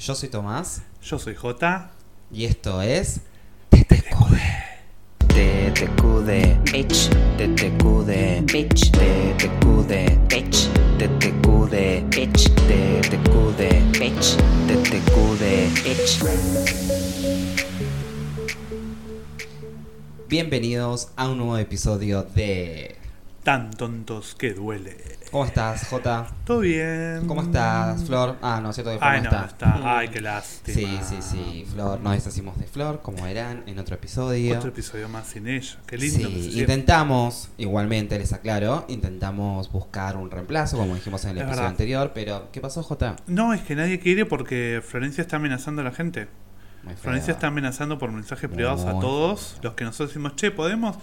Yo soy Tomás. Yo soy J. y esto es TTQD. TTQD, bitch, TTQD, bitch, TTQD, bitch, TTQD, bitch, TTQD, bitch, TTQD, bitch. Bienvenidos a un nuevo episodio de... Tan tontos que duele. ¿Cómo estás, J? ¿Todo bien? ¿Cómo estás, Flor? Ah, no, cierto que Flor Ay, no está. está. Ay, qué lástima. Sí, sí, sí, Flor, nos deshacimos de Flor, como eran en otro episodio. Otro episodio más sin ella. Qué lindo. Sí, que intentamos, igualmente les aclaro, intentamos buscar un reemplazo, como dijimos en el Es episodio verdad. anterior, pero ¿qué pasó, J? No, es que nadie quiere porque Florencia está amenazando a la gente. Florencia está amenazando por mensajes privados a todos los que nosotros decimos, che, podemos.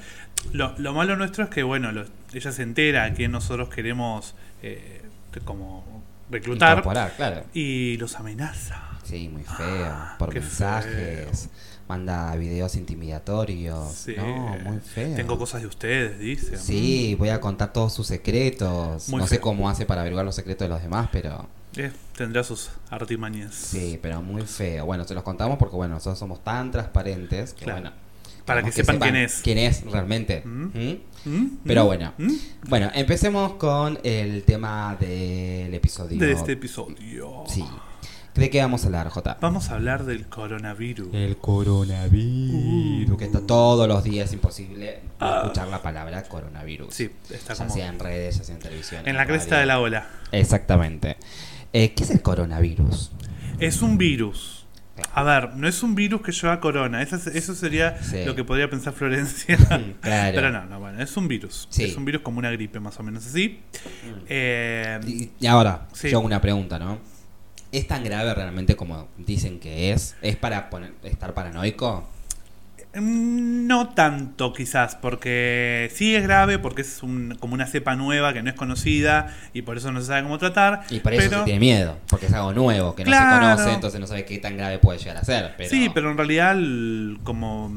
Lo, lo malo nuestro es que, bueno, lo- ella se entera que nosotros queremos eh, como reclutar claro. y los amenaza. Sí, muy feo. Por Ah, qué mensajes. Manda videos intimidatorios. Sí. No, muy feo. Tengo cosas de ustedes, dice. Sí, voy a contar todos sus secretos. Muy no sé cómo hace para averiguar los secretos de los demás, pero Eh, tendrá sus artimañas. sí, pero muy feo. Bueno, se los contamos porque bueno, nosotros somos tan transparentes que Claro. bueno. Para que sepan quién es. Quién es realmente. ¿Mm? ¿Mm? ¿Mm? Pero ¿Mm? bueno. ¿Mm? Bueno, empecemos con el tema del episodio. De este episodio. Sí. ¿De qué vamos a hablar, J? Vamos a hablar del coronavirus. El coronavirus. Que está todos los días imposible escuchar la palabra coronavirus. Ah. Sí, está Ya como sea en redes, ya sea en televisión. en la cresta de la ola. Exactamente. Eh, ¿Qué es el coronavirus? Es un virus. A ver, no es un virus que lleva corona. Eso, es- eso sería Sí. lo que podría pensar Florencia. Claro. Pero no, no, bueno, es un virus. Sí. Es un virus como una gripe, más o menos así. Eh, Y, y ahora, Sí. yo hago una pregunta, ¿no? ¿Es tan grave realmente como dicen que es? ¿Es para poner- estar paranoico? Mm, No tanto quizás, porque sí es grave, porque es un- como una cepa nueva que no es conocida y por eso no se sabe cómo tratar. Y por eso pero, se tiene miedo, porque es algo nuevo, que no se conoce, entonces no sabe qué tan grave puede llegar a ser. Pero... Sí, pero en realidad, el- como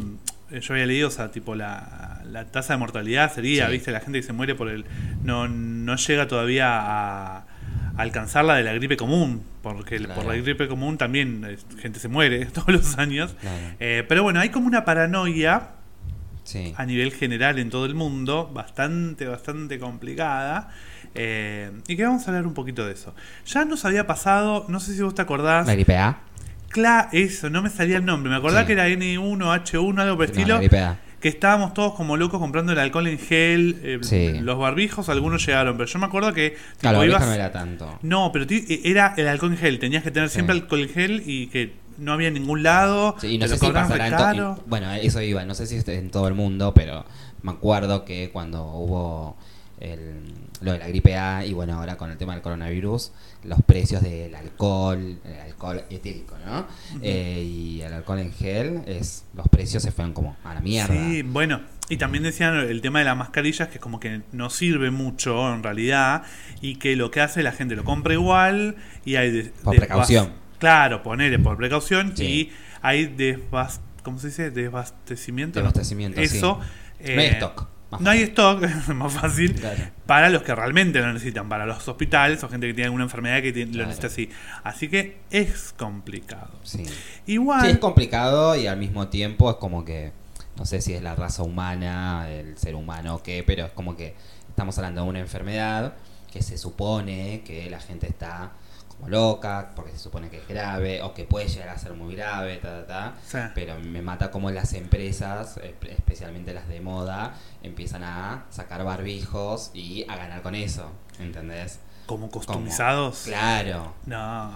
eh, yo había leído, o sea, tipo la, la tasa de mortalidad sería, Sí. viste, la gente que se muere por el... No, no llega todavía a alcanzar la de la gripe común, porque por Claro. la gripe común también eh, gente se muere todos los años. Claro. Eh, pero bueno, hay como una paranoia Sí. a nivel general en todo el mundo, bastante, bastante complicada. eh, y que vamos a hablar un poquito de eso. Ya nos había pasado, no sé si vos te acordás, ¿La gripe A? Cla eso, no me salía el nombre. Me acordaba Sí. que era N1, H1, algo por el No, estilo. la gripe A. Que estábamos todos como locos comprando el alcohol en gel. eh, Sí. Los barbijos, algunos llegaron. Pero yo me acuerdo que. Claro, ibas- no era tanto. No, pero eh, era el alcohol en gel. Tenías que tener Sí. siempre alcohol en gel y que no había en ningún lado. Sí, y no sé si pasará en, Bueno, eso iba, no sé si en todo el mundo, pero me acuerdo que cuando hubo el- lo de la gripe A y bueno, ahora con el tema del coronavirus, los precios del alcohol, el alcohol etílico, ¿no? Eh, y el alcohol en gel, es los precios se fueron como a la mierda. Sí, bueno, y también decían el tema de las mascarillas que como que no sirve mucho en realidad y que lo que hace la gente lo compra igual y hay de- Por precaución. Claro, ponele por precaución Sí. y hay desbas ¿cómo se dice? desbastecimiento. ¿no? Desabastecimiento, sí. Eso. No hay eh, stock. Más No hay stock, es más fácil. Claro. Para los que realmente lo necesitan, para los hospitales o gente que tiene alguna enfermedad que tiene- lo necesita así. Así que es complicado. Sí. Igual. Sí, es complicado y al mismo tiempo es como que, no sé si es la raza humana, el ser humano o qué, pero es como que estamos hablando de una enfermedad que se supone que la gente está como loca, porque se supone que es grave o que puede llegar a ser muy grave, ta, ta, ta. Sí. Pero me mata como las empresas, espe- especialmente las de moda, empiezan a sacar barbijos y a ganar con eso, ¿entendés? como Como- customizados. Claro. No,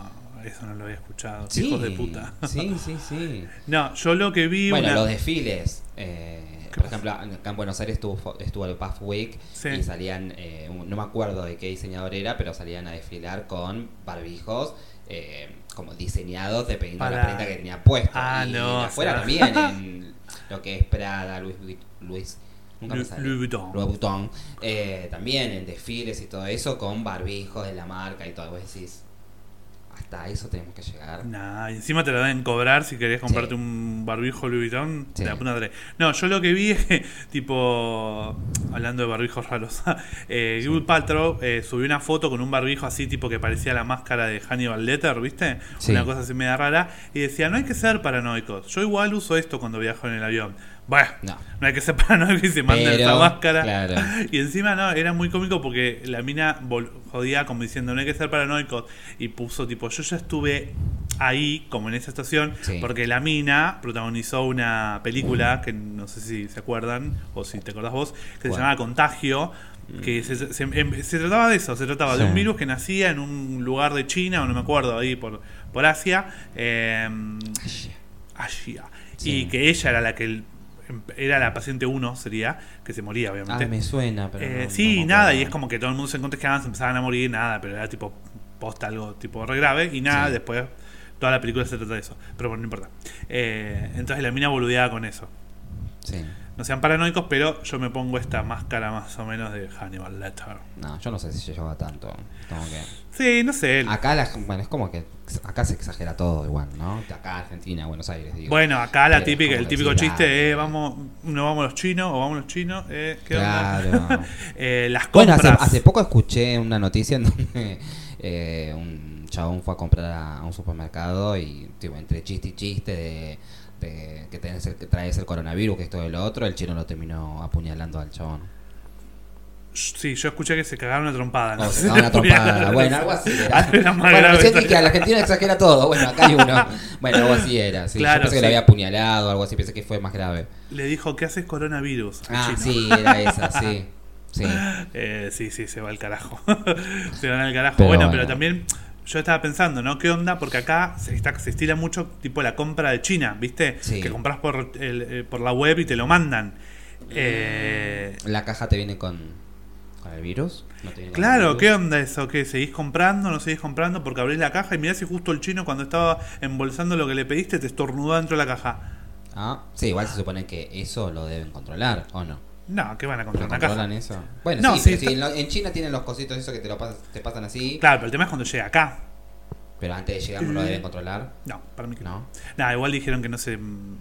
eso no lo había escuchado. Sí, Hijos de puta. Sí, sí, sí. No, yo lo que vi. Bueno, una- los desfiles. eh, ¿Qué por ejemplo, acá en Buenos Aires estuvo, estuvo el Puff Week Sí. y salían, eh, no me acuerdo de qué diseñador era, pero salían a desfilar con barbijos eh, como diseñados dependiendo de la Para- prenda que tenía puesto. Ah, y no, afuera o sea. también, en lo que es Prada, Luis, Luis. Louis Vuitton. Louis Vuitton, eh, también en desfiles y todo eso con barbijos de la marca y todo. Vos decís, Hasta eso tenemos que llegar. Nah, y encima te lo deben cobrar si querés comprarte Sí. un barbijo Louis Vuitton Sí. de la puta. No, yo lo que vi es que, tipo, hablando de barbijos raros, eh, Gwyneth Paltrow eh, subió una foto con un barbijo así, tipo que parecía la máscara de Hannibal Letter, ¿viste? Sí. Una cosa así media rara. Y decía, no hay que ser paranoicos. Yo igual uso esto cuando viajo en el avión. Bueno, No. no hay que ser paranoico y se manda esa máscara. claro. Y encima no, era muy cómico porque la mina jodía como diciendo no hay que ser paranoicos y puso tipo yo ya estuve ahí como en esa estación Sí. porque la mina protagonizó una película que no sé si se acuerdan o si te acordás vos que se llamaba Contagio que se, se- em- se trataba de eso, se trataba de un virus que nacía en un lugar de China o no me acuerdo ahí por, por Asia eh, Asia Sí. y que ella era la que el- em- era la paciente 1 sería que se moría obviamente Ah, me suena, pero. eh, no- sí, no nada, y es como que todo el mundo se contagiaban, se empezaban a morir, nada, pero era tipo posta algo tipo re grave, y nada, Sí. después toda la película se trata de eso, pero bueno, no importa. Eh, entonces la mina boludeaba con eso. Sí. No sean paranoicos, pero yo me pongo esta máscara más o menos de Hannibal Lecter. No, yo no sé si llegaba tanto. Como que. Sí, no sé. Acá, la, bueno, es como que. Acá se exagera todo igual, ¿no? Acá, Argentina, Buenos Aires, digo. Bueno, acá la típica, el típico chiste es vamos, no vamos los chinos o vamos los chinos, eh, ¿qué Claro. onda? Eh, las Bueno, compras. hace, hace poco escuché una noticia en donde eh, un chabón fue a comprar a, a un supermercado y tipo, entre chiste y chiste de, de que, tenés el, que traes el coronavirus, que esto de lo otro, el chino lo terminó apuñalando al chabón. Sí, yo escuché que se cagaron una trompada. O sé se cagaron una le trompada. Bueno, algo así era. Era bueno, recién todavía. dije, la Argentina exagera todo. Bueno, acá hay uno. Bueno, algo así era. Sí. Claro, Yo pensé sí. que lo había apuñalado, algo así. Pensé que fue más grave. Le dijo, ¿qué haces coronavirus? Ah, chino. sí, era esa, sí. Sí. Eh, sí, sí, se va al carajo. se van al carajo. Pero bueno, bueno. pero también yo estaba pensando, ¿no? ¿Qué onda? Porque acá se, está, se estila mucho tipo la compra de China, ¿viste? Sí. Que compras por, el, eh, por la web y te lo mandan. Eh, ¿La caja te viene con, con el virus? ¿No te viene claro, virus? ¿qué onda eso? ¿Qué? ¿Seguís comprando? ¿No seguís comprando? Porque abrís la caja y mirá si justo el chino cuando estaba embolsando lo que le pediste te estornudó dentro de la caja. Ah, sí, igual se supone que eso lo deben controlar, ¿o no? No, ¿qué van a ¿Lo controlar una caja? eso? Bueno, No, sí, sí, pero sí, en, China tienen los cositos esos que te lo pas- te pasan así, Claro, pero el tema es cuando llega acá. pero antes de llegar no lo deben controlar, No, para mí que no. ¿no? Nada, igual dijeron que no se. mm,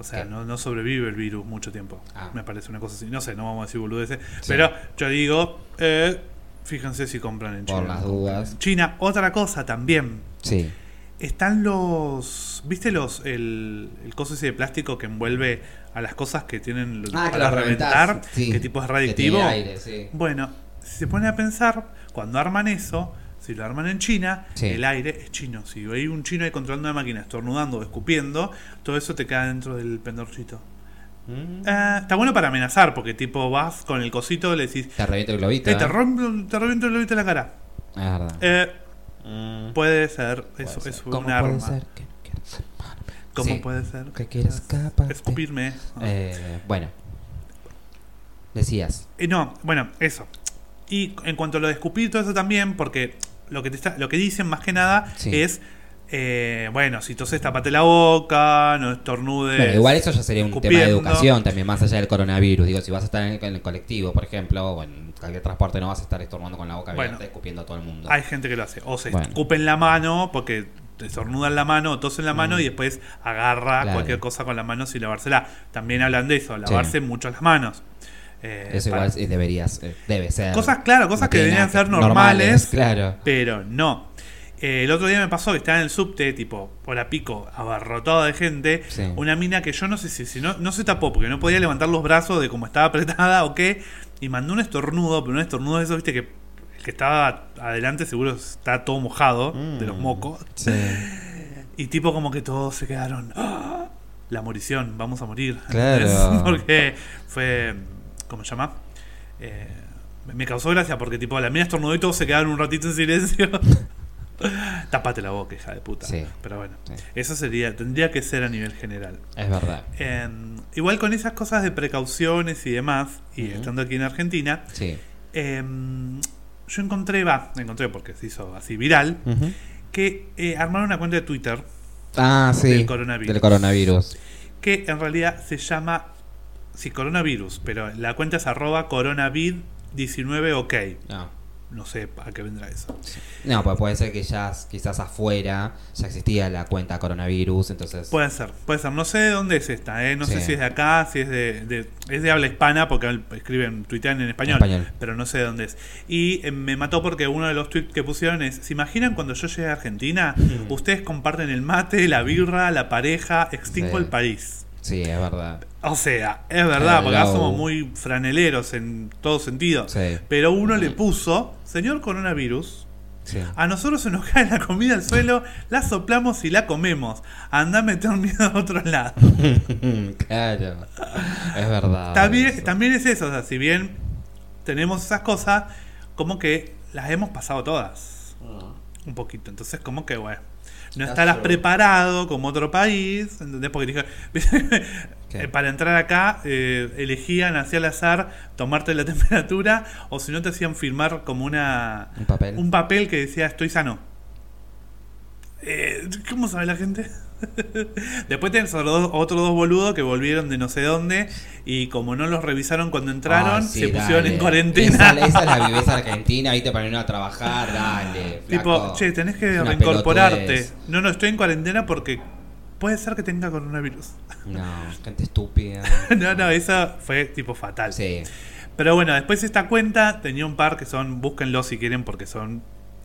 O sea, no, no sobrevive el virus mucho tiempo. Ah. Me parece una cosa así. No sé, no vamos a decir boludeces. Sí. Pero yo digo, eh, fíjense si compran en Por China. las dudas. China, otra cosa también. Sí. Están los. ¿Viste los el, el coso ese de plástico que envuelve a las cosas que tienen Ah, que para reventás, reventar? sí. Que tipo es Que radiactivo. tiene aire, sí. Bueno, si se pone a pensar, cuando arman eso, si lo arman en China, Sí. el aire es chino. Si hay un chino ahí controlando una máquina, estornudando o escupiendo, todo eso te queda dentro del pendorcito. Mm. Eh, está bueno para amenazar, porque tipo vas con el cosito y le decís, Te revienta el globito. eh, te, ¿eh? rompo- te reviento el globito en la cara. Es verdad. Mm. puede ser, Puede eso ser. es ¿Cómo un puede arma. ser que amarme? ¿Cómo Sí. puede ser? Que quieras escaparte. Escupirme. Eh, bueno. Decías. Eh, no, bueno, eso. Y en cuanto a lo de escupir, todo eso también, porque lo que, te está, lo que dicen más que nada Sí. es, eh, bueno, si toses tapate la boca, no estornudes. Bueno, igual eso ya sería un tema de educación también, más allá del coronavirus. Digo, si vas a estar en el, en el colectivo, por ejemplo, o en cualquier transporte, no vas a estar estornudando con la boca Bueno. abierta, escupiendo a todo el mundo. Hay gente que lo hace. O se Bueno. escupen la mano porque te estornudan la mano o tosen la mano Mm. y después agarra Claro. cualquier cosa con la mano sin lavársela. También hablan de eso, lavarse mucho las manos. Eh, Eso para- igual sí deberías, eh, debe ser. Cosas, claro, cosas No que deberían ser normales, Claro. pero no. Eh, el otro día me pasó que estaba en el subte, tipo, hora pico, abarrotado de gente. Sí. Una mina que yo no sé si, si no, no se tapó porque no podía levantar los brazos de cómo estaba apretada o qué. Y mandó un estornudo, pero un estornudo de esos, viste, que el que estaba adelante seguro está todo mojado de los Mm. mocos. Sí. Y tipo como que todos se quedaron. "Ah, La morición, vamos a morir. Claro. Porque fue. ¿Cómo se llama? Eh, me causó gracia porque tipo la mina estornudó y todos se quedaron un ratito en silencio. Tapate la boca, hija de puta. Sí. Pero bueno, Sí. eso sería, tendría que ser a nivel general. Es verdad. Eh, igual con esas cosas de precauciones y demás, y estando aquí en Argentina, Sí. eh, yo encontré, va, encontré porque se hizo así viral, que eh, armaron una cuenta de Twitter Ah, sí. Del coronavirus. Del coronavirus. que en realidad se llama, sí, coronavirus, pero la cuenta es arroba coronavid19ok. Ah, no sé a qué vendrá eso. No, pues puede ser que ya quizás afuera ya existía la cuenta coronavirus, entonces... Puede ser, puede ser. No sé de dónde es esta, ¿eh? No sé si es de acá, si es de, de- es de habla hispana, porque escriben, tuitean en español, Español. pero no sé de dónde es. Y eh, me mató porque uno de los tweets que pusieron es, ¿se imaginan cuando yo llegué a Argentina? Ustedes comparten el mate, la birra, la pareja, extingo Sí. el país. Sí, es verdad. O sea, es verdad, porque acá somos muy franeleros en todo sentido. Sí. Pero uno le puso, señor coronavirus, Sí. a nosotros se nos cae la comida al suelo, la soplamos y la comemos. Anda a meter miedo a otro lado. claro. Es verdad. También, eso. también es eso, o sea, si bien tenemos esas cosas, como que las hemos pasado todas. Un poquito. Entonces, como que, bueno, no estarás preparado como otro país, ¿entendés? Porque para entrar acá, eh, elegían así al azar tomarte la temperatura, o si no te hacían firmar como una Un papel. un papel que decía estoy sano. Eh, ¿Cómo sabe la gente? Después tenés otros dos, otros dos boludos que volvieron de no sé dónde y como no los revisaron cuando entraron, Ah, sí, se pusieron dale. en cuarentena. Esa, esa es la viveza argentina, viste, para irnos a trabajar, dale. tipo, che, tenés que reincorporarte. pelotudez. No, no, estoy en cuarentena porque puede ser que tenga coronavirus. No, gente estúpida. no, no, eso fue tipo fatal. Sí. Pero bueno, después esta cuenta tenía un par que son, búsquenlo si quieren porque son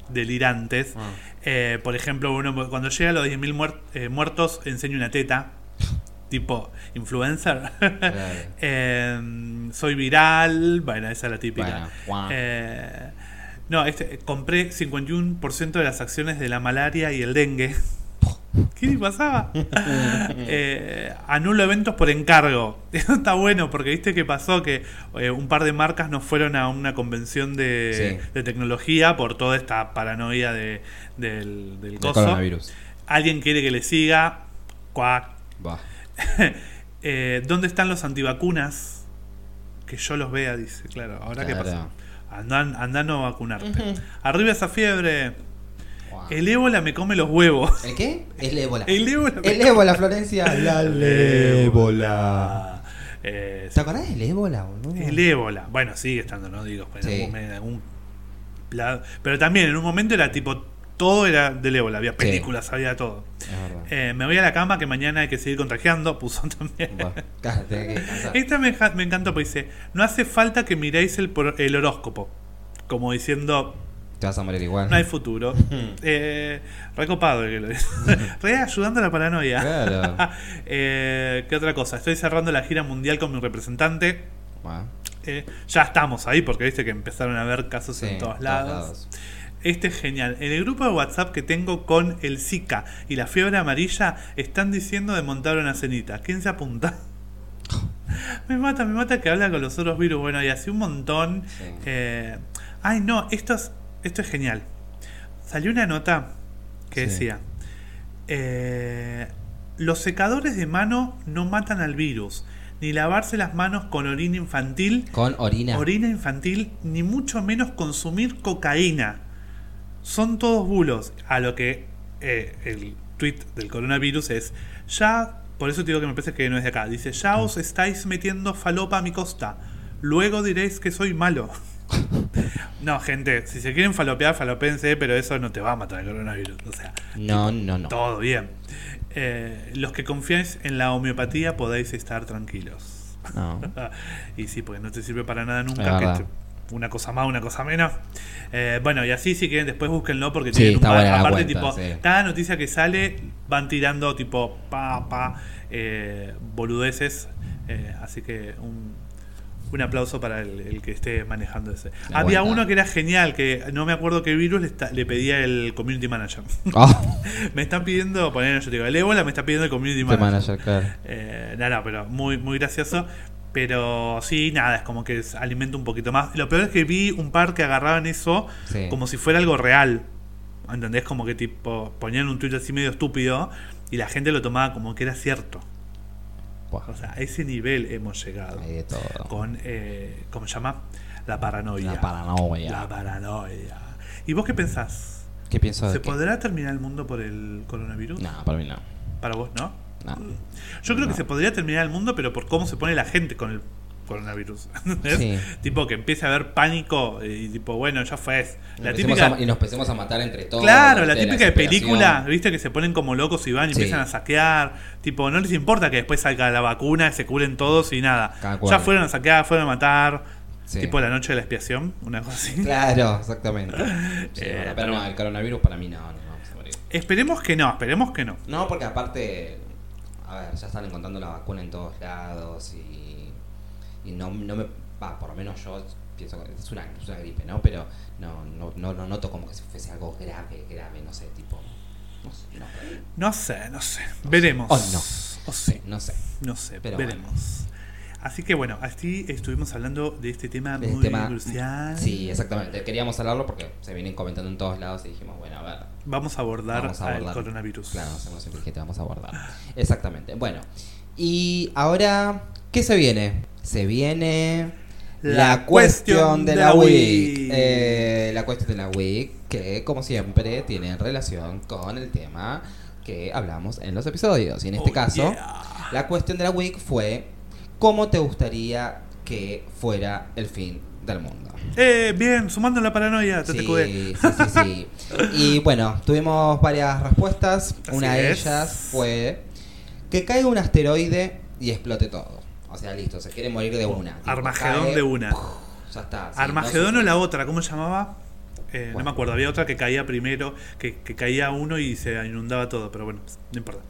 delirantes. Ah. Eh, por ejemplo, uno cuando llega a los 10.000 muer- eh, muertos enseña una teta. tipo influencer. Eh, soy viral. Bueno, esa es la típica. Bueno. Eh, no, este, compré 51% de las acciones de la malaria y el dengue. ¿Qué le pasaba? Eh, anulo eventos por encargo. Eso está bueno porque viste que pasó que eh, un par de marcas no fueron a una convención de, Sí. de tecnología por toda esta paranoia de, del, del coso. coronavirus. Alguien quiere que le siga. Cuac. Va. Eh, ¿Dónde están los antivacunas? Que yo los vea, dice. Claro, ahora qué Claro. pasa. Andan, anda a vacunarte. Arriba esa fiebre. El ébola me come los huevos. ¿El qué? El ébola. El ébola El ébola, Florencia. La ébola. Eh, ¿Te acordás del ébola, boludo? el ébola. Bueno, sigue estando, ¿no? Digo, en Sí. algún- en algún. Pero también en un momento era tipo. Todo era del ébola. Había películas, había todo. Eh, me voy a la cama que mañana hay que seguir contagiando. Puso también. Esta me, me encantó, porque dice, no hace falta que miréis el, el horóscopo. Como diciendo, Te vas a morir igual. no hay futuro. eh, recopado el que lo dice. Re ayudando a la paranoia. Claro. Eh, ¿Qué otra cosa? Estoy cerrando la gira mundial con mi representante. Eh, ya estamos ahí, porque viste que empezaron a haber casos Sí, en todos lados. lados. Este es genial. En el grupo de WhatsApp que tengo con el Zika y la fiebre amarilla están diciendo de montar una cenita. ¿Quién se apunta? me mata, me mata que habla con los otros virus. Bueno, y así un montón. Sí. Eh, ay, no, esto es, esto es genial. Salió una nota que Sí. decía: eh, Los secadores de mano no matan al virus, ni lavarse las manos con orina infantil Con orina. orina infantil, ni mucho menos consumir cocaína. Son todos bulos. A lo que eh, el tweet del coronavirus es, ya, por eso te digo que me parece que no es de acá, dice, ya os estáis metiendo falopa a mi costa. Luego diréis que soy malo. No, gente, si se quieren falopear, falopense, pero eso no te va a matar el coronavirus. O sea, No, no, no. todo bien. Eh, los que confiáis en la homeopatía podéis estar tranquilos. No. y sí, porque no te sirve para nada nunca. que verdad. te- una cosa más, una cosa menos. Eh, bueno, y así si quieren después búsquenlo porque Sí, tienen un aparte cuenta, tipo, sí. cada noticia que sale van tirando tipo pa pa eh, boludeces. Así que un, un aplauso para el, el que esté manejando ese. La Había uno que era genial, que no me acuerdo qué virus le, está- le pedía el community manager. Oh, me están pidiendo, poner yo te digo, el ébola me está pidiendo el community manager. manager, claro. Eh, no, no, pero muy, muy gracioso. Pero sí, nada, es como que alimenta un poquito más. Lo peor es que vi un par que agarraban eso Sí. como si fuera algo real. ¿Entendés? Como que tipo ponían un tweet así medio estúpido y la gente lo tomaba como que era cierto. Buah, O sea, a ese nivel hemos llegado. hay de todo. Con, eh, ¿cómo se llama? La paranoia. La paranoia. La paranoia. ¿Y vos qué pensás? ¿Qué pienso de ¿Se qué? podrá terminar el mundo por el coronavirus? No, para mí no. Para vos, ¿no? No. Yo creo que se podría terminar el mundo, pero por cómo se pone la gente con el coronavirus. Sí. Tipo que empiece a haber pánico y tipo, bueno, ya fue. Y La nos empecemos típica. a- y nos empecemos a matar entre todos. Claro, la típica de película, viste, que se ponen como locos y van y Sí. empiezan a saquear. Tipo, no les importa que después salga la vacuna, se curen todos y nada. Ya fueron a saquear, fueron a matar. Sí. Tipo la noche de la expiación, una cosa así. Claro, exactamente. Eh, bueno, pero no, el coronavirus para mí no, no vamos a morir. Esperemos que no, esperemos que no. No, porque aparte, a ver, ya están encontrando la vacuna en todos lados y, y no, no me, va, por lo menos yo pienso que es una, es una gripe, ¿no? Pero no, no, no, no noto como que si fuese algo grave, grave, no sé, tipo, no sé, no, No sé, no sé. Veremos. O no. O sí, no sé. no sé, Pero veremos. Así que bueno, así estuvimos hablando de este tema De este muy tema- crucial. Sí, exactamente. Queríamos hablarlo porque se vienen comentando en todos lados y dijimos, bueno, a ver, Vamos a abordar, Vamos a abordar. coronavirus. Claro, hacemos inteligente, vamos a abordar. Exactamente. Bueno, y ahora, ¿qué se viene? Se viene La cuestión de la week. Eh, la cuestión de la week, que como siempre tiene relación con el tema que hablamos en los episodios. Y en este Oh, caso, yeah. la cuestión de la week fue, ¿cómo te gustaría que fuera el fin del mundo? Eh, bien, sumando la paranoia, Sí, TTQD. sí, sí, sí. Y bueno, tuvimos varias respuestas. Así Una de es. ellas fue que caiga un asteroide y explote todo. O sea, listo, se quiere morir de una. Armagedón cae, de una. Ya está. sí, Armagedón no o la otra, ¿cómo se llamaba? Eh, No me acuerdo, había otra que caía primero, que, que caía uno y se inundaba todo, pero bueno, no importa.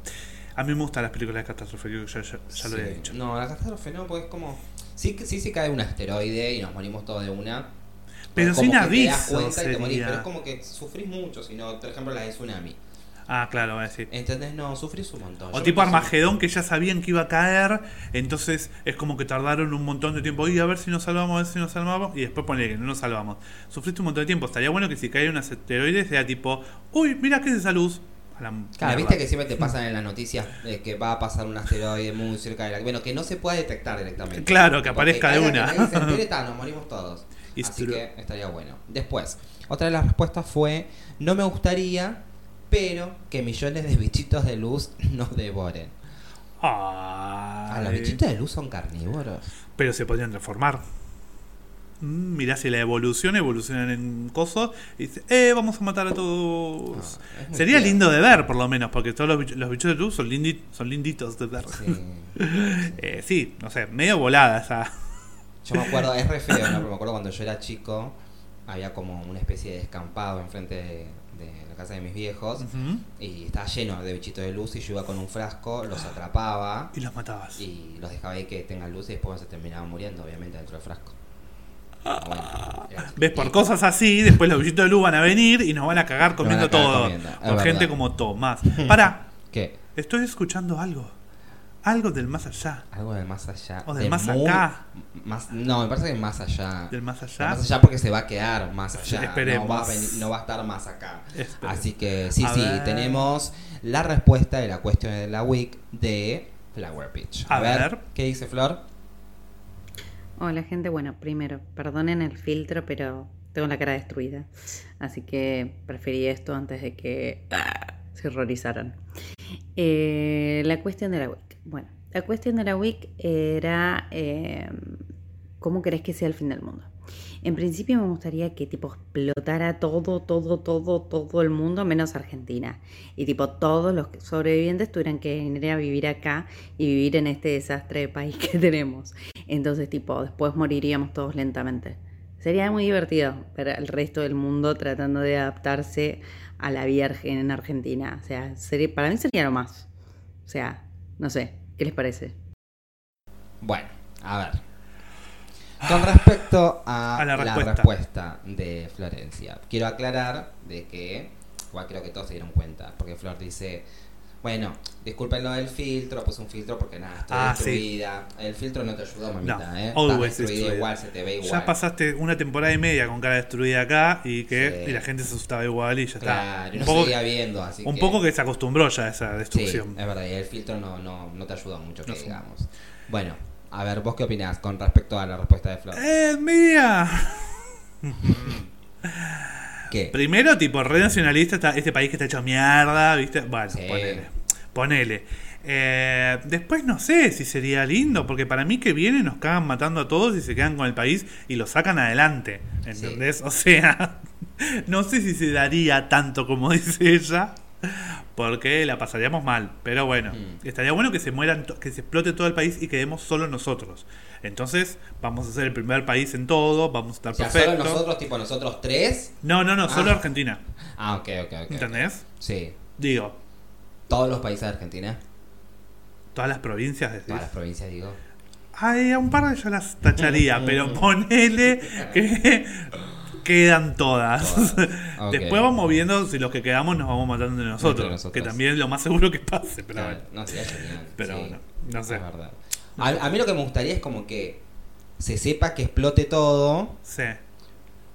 A mí me gustan las películas de catástrofe, creo que ya, ya- ya lo Sí. había dicho. No, la catástrofe no, porque es como. Sí, que- sí, sí cae un asteroide y nos morimos todos de una. Pero sin que te das aviso cuenta y te morís, pero es como que sufrís mucho, si no, por ejemplo, la de tsunami. Ah, claro, va a decir. ¿Entendés? No, sufrís un montón. O Yo tipo Armagedón que ya sabían que iba a caer, entonces es como que tardaron un montón de tiempo, y a ver si nos salvamos, a ver si nos salvamos, y después ponle que no nos salvamos. Sufriste un montón de tiempo, estaría bueno que si cae un asteroide sea tipo, uy, mira qué es esa luz. A la Claro, mierda. viste que siempre te pasan en las noticias eh, que va a pasar un asteroide muy cerca de la. Bueno, que no se pueda detectar directamente. Claro, que aparezca de una. que se entere, ta, nos morimos todos. It's Así true. que estaría bueno. Después, otra de las respuestas fue: No me gustaría, pero que millones de bichitos de luz nos devoren. Ah, los bichitos de luz son carnívoros. Pero se podrían transformar. Mm, mirá si la evolución evolucionan en cosas y dice, eh, vamos a matar a todos. Ah, Sería lindo de ver, por lo menos, porque todos los bichos de luz son, lindi- son linditos de ver. Sí. Eh, sí, no sé, medio volada esa. Yo me acuerdo, es re feo, ¿no? Pero me acuerdo cuando yo era chico, había como una especie de descampado enfrente de, de la casa de mis viejos. Y estaba lleno de bichitos de luz y yo iba con un frasco, los atrapaba Y los matabas. y los dejaba ahí que tengan luz y después se terminaban muriendo, obviamente, dentro del frasco. Bueno, ¿Ves? Por cosas así, después los bichitos de luz van a venir y nos van a cagar a comiendo cagar todo. comiendo, es verdad. gente como Tomás. Para, ¿Qué? estoy escuchando algo. Algo del más allá. Algo del más allá. O del de más muy- acá. Más, no, me parece que más allá. Del más Del allá. más allá porque se va a quedar más allá. Esperemos. No va, a venir- no va a estar más acá. Esperemos. Así que sí, A sí, ver. tenemos la respuesta de la cuestión de la week de Flower Pitch. A ver. ¿Qué dice Flor? Hola gente, bueno, primero, perdonen el filtro, pero tengo la cara destruida. Así que preferí esto antes de que ah, se horrorizaran. Eh, la cuestión de la week. Bueno, la cuestión de la week era eh, cómo querés que sea el fin del mundo. En principio me gustaría que tipo explotara todo, todo, todo, todo el mundo menos Argentina. Y tipo todos los sobrevivientes tuvieran que venir a vivir acá y vivir en este desastre de país que tenemos. Entonces tipo después moriríamos todos lentamente. Sería muy divertido ver al resto del mundo tratando de adaptarse a la Virgen en Argentina. O sea, sería, para mí sería lo más. O sea, no sé, ¿qué les parece? Bueno, a ver. Con respecto a, A la la, respuesta. respuesta. de Florencia, quiero aclarar de que, igual creo que todos se dieron cuenta, porque Flor dice, bueno, disculpen lo del filtro, pues un filtro porque nada, estoy Ah, sí. destruida. El filtro no te ayudó, mamita, No, ¿eh? always destruida igual, se te ve igual. Ya pasaste una temporada y media con cara destruida acá y que Sí. y la gente se asustaba igual y ya Claro, está. y Un no poco, seguía viendo, así un que... poco que se acostumbró ya a esa Sí, destrucción. es verdad, y el filtro no, no, no te ayudó mucho, que digamos. Bueno, a ver, ¿vos qué opinás con respecto a la respuesta de Flor? ¡Eh, mía! ¿Qué? Primero, tipo, re nacionalista, está- este país que está hecho mierda, ¿viste? Bueno, Sí. ponele. Ponele. Eh, después no sé si sería lindo, porque para mí que vienen nos cagan matando a todos y se quedan con el país y lo sacan adelante. ¿Entendés? O sea, no sé si se daría tanto como dice ella, porque la pasaríamos mal. Pero bueno, Mm. estaría bueno que se mueran, que se explote todo el país y quedemos solo nosotros. Entonces, vamos a ser el primer país en todo, vamos a estar O sea, perfectos. solo nosotros, tipo nosotros tres. No, no, no, solo Ah. Argentina. Ah, ok, ok, ok. ¿Entendés? Sí. Digo, Todos los países de Argentina. todas las provincias decís. Todas las provincias, digo. Ay, a un par de yo las tacharía, pero ponele que quedan todas. Después vamos viendo si los que quedamos nos vamos matando entre nosotros. Entre nosotros. Que también es lo más seguro que pase, pero Claro, bueno. no, genial. Pero sí. bueno, no sé. Es verdad. A, a mí lo que me gustaría es como que se sepa que explote todo, Sí.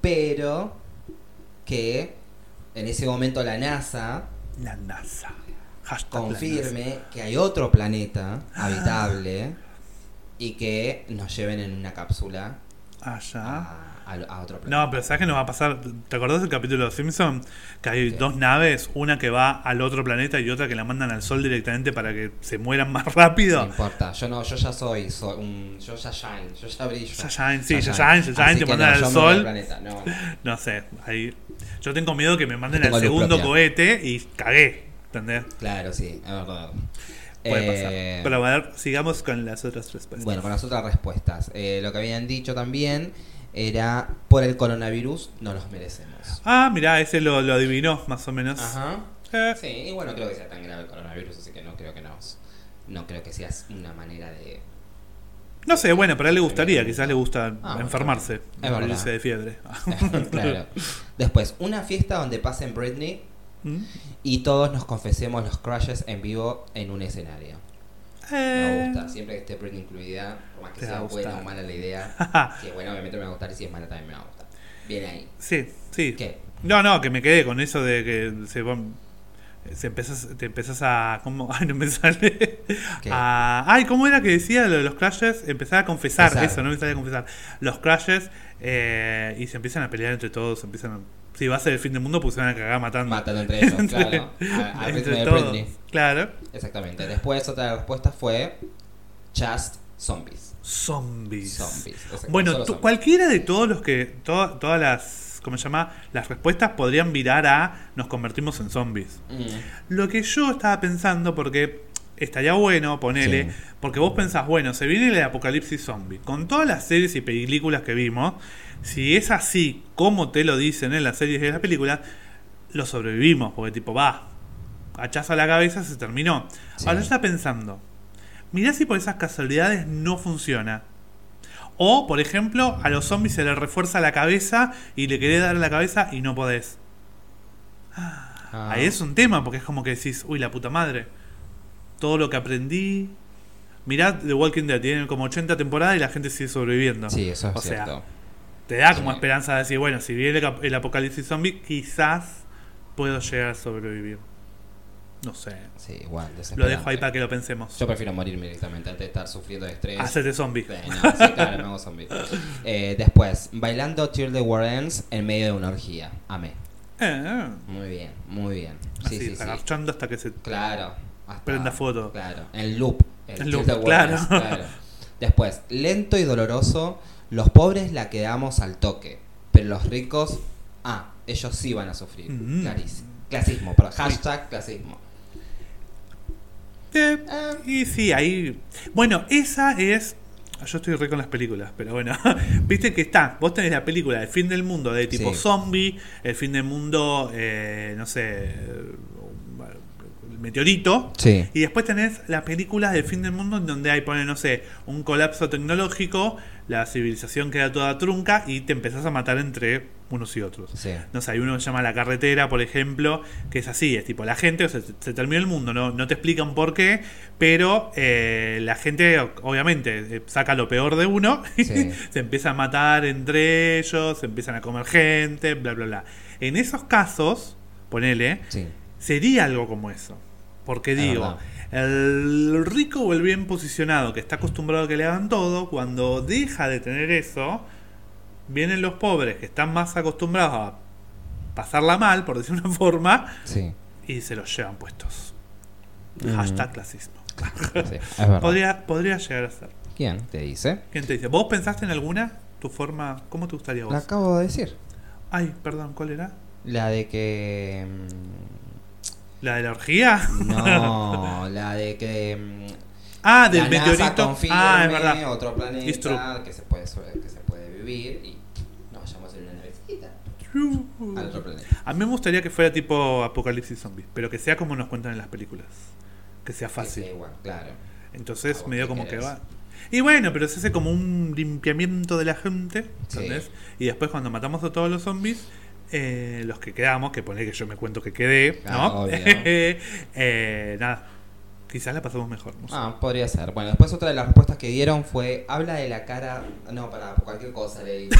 pero que en ese momento la NASA La NASA. Hashtag la confirme que hay otro planeta habitable y que nos lleven en una cápsula. Allá. a, a- a otro planeta. No, pero ¿sabes qué nos va a pasar? ¿Te acordás del capítulo de Los Simpsons? Que hay ¿Qué? dos naves, una que va al otro planeta y otra que la mandan al sol directamente para que se mueran más rápido. No importa, yo no, yo ya soy, soy un, yo ya shine, yo ya brillo. Ya shine, sí, ya shine, ya shine, te mandan no, al sol. no, sé, ahí. Yo tengo miedo que me manden al segundo cohete y cagué. ¿Entendés? Claro, sí, es verdad. Puede Eh, pasar. Pero a ver, sigamos con las otras respuestas. Bueno, con las otras respuestas. Eh, lo que habían dicho también era por el coronavirus no los merecemos. Ah, mirá, ese lo, lo adivinó, más o menos. Ajá. Eh, Sí, y bueno, creo que sea tan grave el coronavirus, así que no creo que nos, no creo que sea una manera de No sé, bueno, pero a él le gustaría, quizás le gusta Ah, enfermarse, es morirse de fiebre. claro. Después, una fiesta donde pasen Britney ¿Mm? y todos nos confesemos los crushes en vivo en un escenario. Me Eh, gusta, siempre que esté Britney incluida, por más que sea buena o mala la idea. si es buena, obviamente me va a gustar y si es mala también me va a gustar. Bien ahí. Sí, sí. ¿Qué? No, no, que me quedé con eso de que se se empezás, te empezás a. ¿cómo? Ay, no me sale. A- ay, ¿cómo era que decía lo de los crashes? Empezar a confesar, eso, no me sale a confesar. Los crashes eh, y se empiezan a pelear entre todos. Empiezan a- si va a ser el fin del mundo, pues se van a cagar matando. Matando entre ellos, claro. A- al ritmo entre de. Britney. Claro. Exactamente. Después otra respuesta fue Just Zombies. Zombies. Zombies. Bueno, zombies. cualquiera de todos los que. to- todas las. ¿Cómo se llama? Las respuestas podrían virar a nos convertimos en zombies. Mm, Lo que yo estaba pensando, porque estaría bueno ponerle, Sí. porque vos pensás, bueno, se viene el apocalipsis zombie. Con todas las series y películas que vimos, si es así como te lo dicen en las series y en las películas, lo sobrevivimos, porque tipo, va, hachazo a la cabeza, se terminó. Sí. Ahora estaba pensando, mirá si por esas casualidades no funciona. O, por ejemplo, a los zombies se les refuerza la cabeza y le querés dar la cabeza y no podés. ah, Ahí es un tema, porque es como que decís, uy, la puta madre. Todo lo que aprendí. Mirá The Walking Dead, tienen como 80 temporadas y la gente sigue sobreviviendo. Sí, eso es o sea, cierto. te da como Sí. esperanza de decir, bueno, si viene el, ap- el apocalipsis zombie, quizás puedo llegar a sobrevivir. No sé. Sí, igual. Lo dejo ahí para que lo pensemos. Yo prefiero morirme directamente antes de estar sufriendo de estrés. Hacete zombie. Sí, no, sí, claro, me hago zombie. Eh, después, bailando Till the War Ends en medio de una orgía. Amé. Eh, eh. Muy bien, muy bien. Sí, Así, sí, agarchando hasta que se. Claro. Hasta- Prenda fuego. Claro. En loop. El En loop, claro. Claro. Después, lento y doloroso. Los pobres la quedamos al toque. Pero los ricos. Ah, ellos sí van a sufrir. Mm. Claris- Clasismo, pero hashtag clasismo. Eh, Ah. y sí, ahí. Bueno, esa es. Yo estoy re con las películas, pero bueno. Viste que está. Vos tenés la película El fin del mundo de tipo Sí. zombie, El fin del mundo, eh, no sé. Meteorito. Sí. Y después tenés las películas del fin del mundo en donde hay, pone, no sé, un colapso tecnológico, la civilización queda toda trunca y te empezás a matar entre unos y otros. Sí. No sé, hay uno que se llama La Carretera, por ejemplo, que es así, es tipo, la gente, o sea, se, terminó el mundo, no, no te explican por qué, pero eh, la gente, obviamente, eh, saca lo peor de uno, Sí. se empieza a matar entre ellos, se empiezan a comer gente, bla, bla, bla. En esos casos, ponele, Sí. sería algo como eso. Porque digo, el rico o el bien posicionado que está acostumbrado a que le hagan todo, cuando deja de tener eso, vienen los pobres que están más acostumbrados a pasarla mal, por decir una forma, Sí. y se los llevan puestos. Hashtag clasismo. Sí. Podría, podría llegar a ser. ¿Quién te dice? ¿Quién te dice? ¿Vos pensaste en alguna? ¿Tu forma? ¿Cómo te gustaría vos? acabo de decir. Ay, perdón, ¿cuál era? La de que. ¿La de la orgía? No, la de que. mm, Ah, del la NASA meteorito. confirme Ah, es verdad. otro planeta que se puede que se puede vivir y nos vayamos en una navecita al otro planeta. A mí me gustaría que fuera tipo Apocalipsis Zombie, pero que sea como nos cuentan en las películas. Que sea Que fácil. sea igual, claro. Entonces, medio como que va. Y bueno, pero se hace como un limpiamiento de la gente, Sí. ¿entendés? Y después cuando matamos a todos los zombies, eh, los que quedamos, que pone que yo me cuento que quedé, Ah, ¿no? Eh, nada, quizás la pasamos mejor. no sé. Ah, podría ser. Bueno, después otra de las respuestas que dieron fue, habla de la cara... No, para cualquier cosa le dije.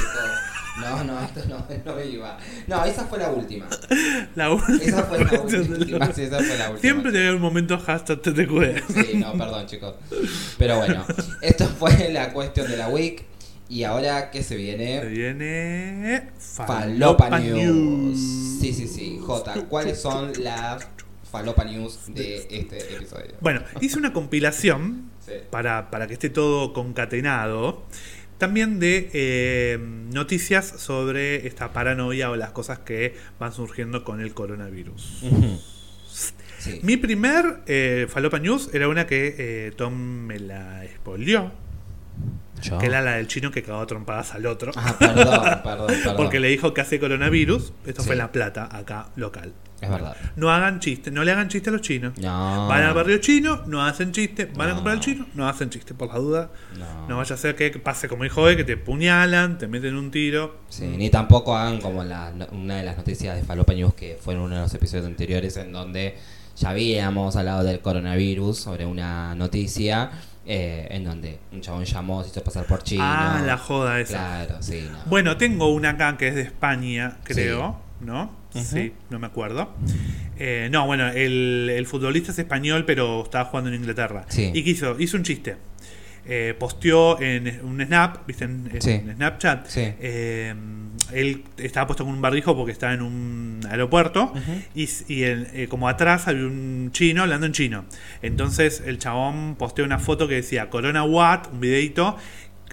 No, no, esto no, no iba. No, esa fue la última. La última Esa fue la última. Sí, esa fue la última. Siempre te un momento hashtag TTQD. Sí, no, perdón, chicos. Pero bueno, esto fue la cuestión de la week. Y ahora, ¿qué se Se viene? viene Falopa News. Sí, sí, sí. J, ¿cuáles son las Falopa News de este episodio? Bueno, hice una compilación Sí. para, para que esté todo concatenado. También de eh, noticias sobre esta paranoia o las cosas que van surgiendo con el coronavirus. Sí. Mi primer eh, Falopa News era una que eh, Tom me la spoileó, Yo. que era la del chino que cagó trompadas al otro. Ah, perdón, perdón, perdón. Porque le dijo que hace coronavirus. Esto Sí. fue en La Plata, acá, local. Es verdad. No hagan chiste, no le hagan chiste a los chinos. No. Van al barrio chino, no hacen chiste. Van a comprar al chino, no hacen chiste. Por la duda, No. no vaya a ser que pase como dijo hoy, que te puñalan, te meten un tiro. Sí, ni tampoco hagan como la, una de las noticias de Falopa News que fue en uno de los episodios anteriores en donde ya habíamos hablado del coronavirus sobre una noticia eh, en donde un chabón llamó, se hizo pasar por chino. Ah, la joda esa. Claro, sí. No. Bueno, tengo una acá que es de España, creo, ¿no? Sí, no me acuerdo. Eh, no, bueno, el, el futbolista es español, pero estaba jugando en Inglaterra. Sí. ¿Y qué hizo? Hizo un chiste. Eh, posteó en un Snap, ¿viste? En, en Sí. Snapchat. Sí. Él estaba puesto con un barbijo porque estaba en un aeropuerto. Y, y el- eh, como atrás había un chino hablando en chino. Entonces el chabón posteó una foto que decía Corona Watt, un videito.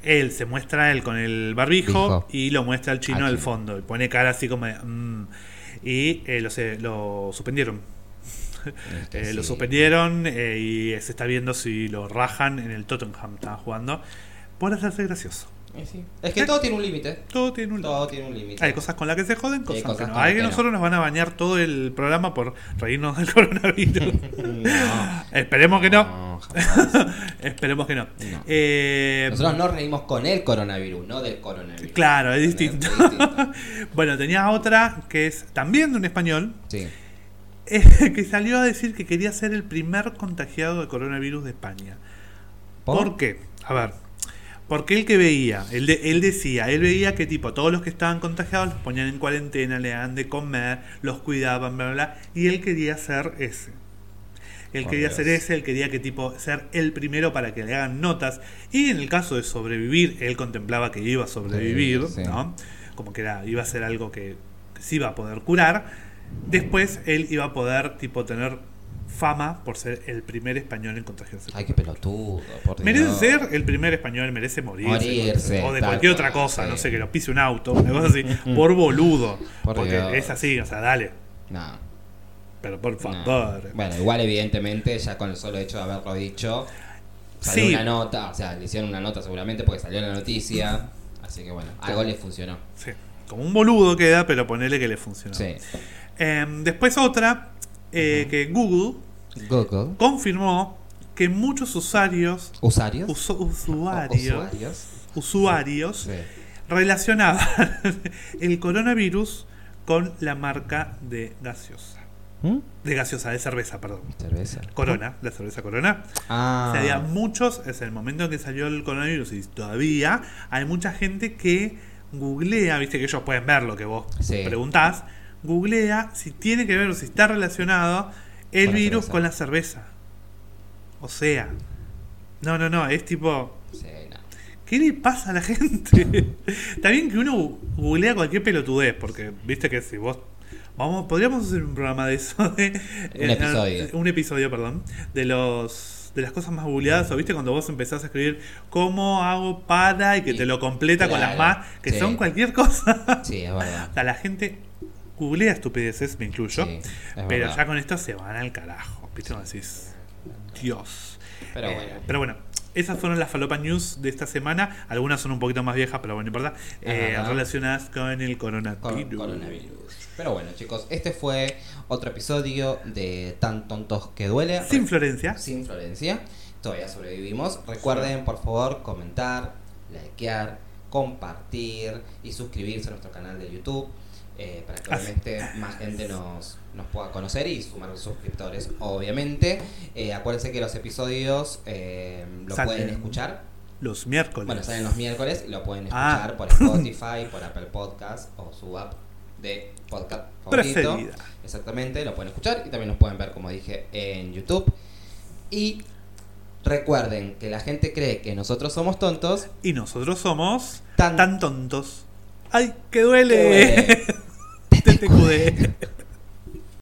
Él se muestra él con el barbijo Bijo. y lo muestra el chino Al al chino. fondo. Y pone cara así como de. "Mm". y eh, lo, se- lo suspendieron. Es que Eh, Lo suspendieron eh, y se está viendo si lo rajan en el Tottenham. Estaba jugando. Por hacerse gracioso. Sí. Es que todo tiene un límite. Todo tiene un Todo tiene un límite. hay cosas con las que se joden, cosas, cosas que no. Hay que que no. nosotros nos van a bañar todo el programa por reírnos del coronavirus. No. Esperemos que no. Esperemos que no. No. Eh, Nosotros nos reímos con el coronavirus, no del coronavirus. Claro, es distinto. Es distinto. bueno, tenía otra que es también de un español Sí. eh, que salió a decir que quería ser el primer contagiado de coronavirus de España. ¿Por, qué? A ver, porque él que veía, él, de- él decía, él veía que tipo todos los que estaban contagiados los ponían en cuarentena, le daban de comer, los cuidaban, bla, bla, bla, y él quería ser ese. Él Por quería Dios. ser ese, él quería que tipo ser el primero para que le hagan notas. Y en el caso de sobrevivir, él contemplaba que iba a sobrevivir, Sí, sí. ¿no? Como que era, iba a ser algo que, que se iba a poder curar. Después él iba a poder tipo tener fama por ser el primer español en contagiarse. Ay, qué pelotudo. Por Merece Dios. ser el primer español, merece morirse. Morirse, o de cualquier cual, otra cosa, sí. no sé, que lo pise un auto, una cosa así, por boludo. Por porque Dios. es así, o sea, dale. No. Pero por no. favor. Bueno, igual evidentemente ya con el solo hecho de haberlo dicho, salió Sí. una nota, o sea, le hicieron una nota seguramente porque salió en la noticia, así que bueno, algo le funcionó. Sí. Como un boludo queda, pero ponele que le funciona. Sí. Em, después otra, eh, que Google Google. confirmó que muchos usuarios, ¿Usuarios? usu- usuarios, Usuarios. usuarios Sí. relacionaban el coronavirus con la marca de gaseosa. ¿Mm? De gaseosa, de cerveza, perdón. Cerveza. Corona, la cerveza Corona. Ah. O sea, había muchos, es el momento en que salió el coronavirus y todavía hay mucha gente que googlea, viste que ellos pueden ver lo que vos Sí. preguntás, googlea si tiene que ver o si está relacionado el Con virus con la cerveza. O sea, no, no, no, es tipo, Sí, no. ¿qué le pasa a la gente? Está bien que uno googlea cualquier pelotudez, porque viste que si vos Vamos, podríamos hacer un programa de eso. De, Un episodio. un episodio, perdón. De los de las cosas más googleadas, o viste cuando vos empezás a escribir cómo hago para y que te lo completa con las más, que sí. son cualquier cosa. Sí, es verdad. O sea, la gente googlea estupideces, me incluyo. Sí, pero verdad. ya con esto se van al carajo. ¿Viste? Vos decís, Dios. Pero Eh, bueno. pero bueno, esas fueron las falopa news de esta semana. Algunas son un poquito más viejas, pero bueno, no importa. Eh, relacionadas con el coronavirus. Con- coronavirus. Pero bueno, chicos, este fue otro episodio de Tan Tontos que Duele. Sin Florencia. Sin Florencia. Todavía sobrevivimos. Recuerden, por favor, comentar, likear, compartir y suscribirse a nuestro canal de YouTube. Eh, para que Así. obviamente más gente nos, nos pueda conocer y sumar suscriptores, obviamente. Eh, acuérdense que los episodios eh, lo Salen. pueden escuchar Los miércoles. bueno, salen los miércoles y lo pueden Ah. escuchar por Spotify, por Apple Podcast o su app de podcast favorito. Preferida. Exactamente, lo pueden escuchar y también nos pueden ver, como dije, en YouTube. Y recuerden que la gente cree que nosotros somos tontos. Y nosotros somos Tan- tan, tontos. ¡Ay, que duele! Que TTQD.